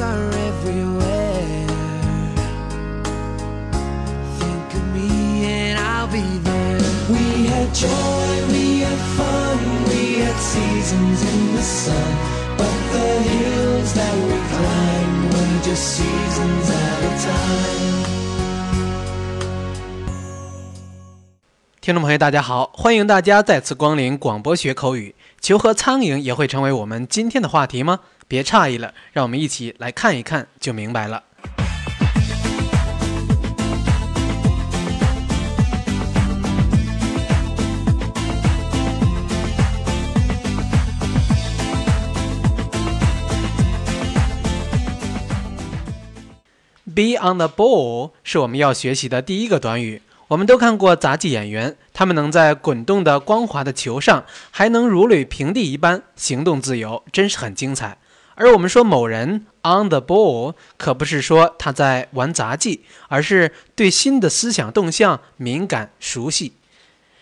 are everywhere. Think of me and I'll be there. We had joy, we had fun, we had seasons in the sun. But the hills that we climbed were just seasons at a time. 听众朋友，大家好，欢迎大家再次光临广播学口语。球和苍蝇也会成为我们今天的话题吗？别诧异了，让我们一起来看一看就明白了。Be on the ball 是我们要学习的第一个短语。我们都看过杂技演员，他们能在滚动的光滑的球上，还能如履平地一般行动自由，真是很精彩。而我们说某人 on the ball，可不是说他在玩杂技，而是对新的思想动向敏感熟悉。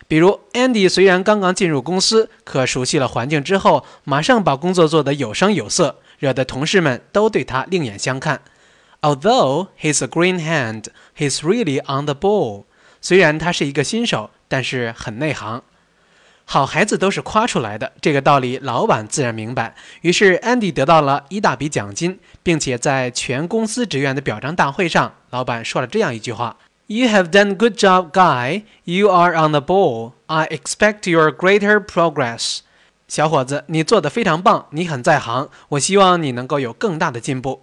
比如 Andy 虽然刚刚进入公司，可熟悉了环境之后，马上把工作做得有声有色，惹得同事们都对他另眼相看。Although he's a green hand, he's really on the ball. 虽然他是一个新手，但是很内行。好孩子都是夸出来的，这个道理老板自然明白。于是，Andy 得到了一大笔奖金，并且在全公司职员的表彰大会上，老板说了这样一句话：“You have done good job, guy. You are on the ball. I expect your greater progress.” 小伙子，你做的非常棒，你很在行，我希望你能够有更大的进步。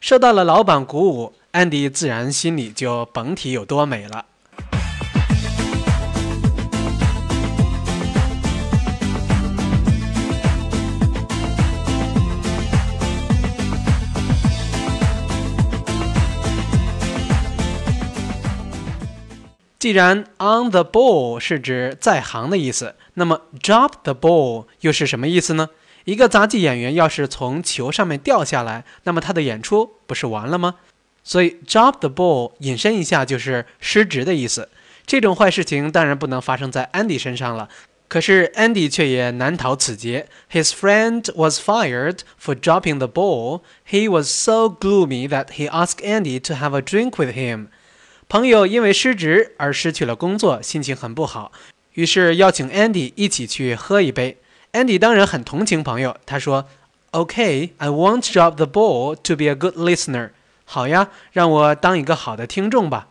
受到了老板鼓舞，Andy 自然心里就甭提有多美了。既然 on the ball 是指在行的意思，那么 drop the ball 又是什么意思呢？一个杂技演员要是从球上面掉下来，那么他的演出不是完了吗？所以 drop the ball 引申一下就是失职的意思。这种坏事情当然不能发生在 Andy 身上了，可是 Andy 却也难逃此劫。His friend was fired for dropping the ball. He was so gloomy that he asked Andy to have a drink with him. 朋友因为失职而失去了工作，心情很不好，于是邀请 Andy 一起去喝一杯。Andy 当然很同情朋友，他说：“Okay, I won't drop the ball to be a good listener。”好呀，让我当一个好的听众吧。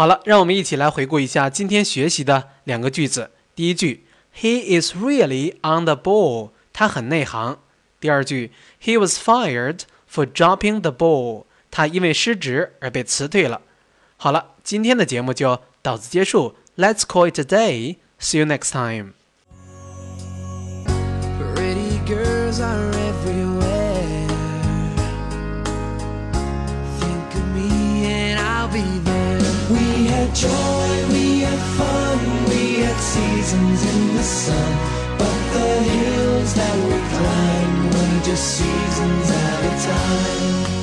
好了，让我们一起来回顾一下今天学习的两个句子。第一句，He is really on the ball，他很内行。第二句，He was fired for dropping the ball，他因为失职而被辞退了。好了，今天的节目就到此结束。Let's call it a day. See you next time. Had joy, we had fun, we had seasons in the sun. But the hills that we climbed were just seasons at a time.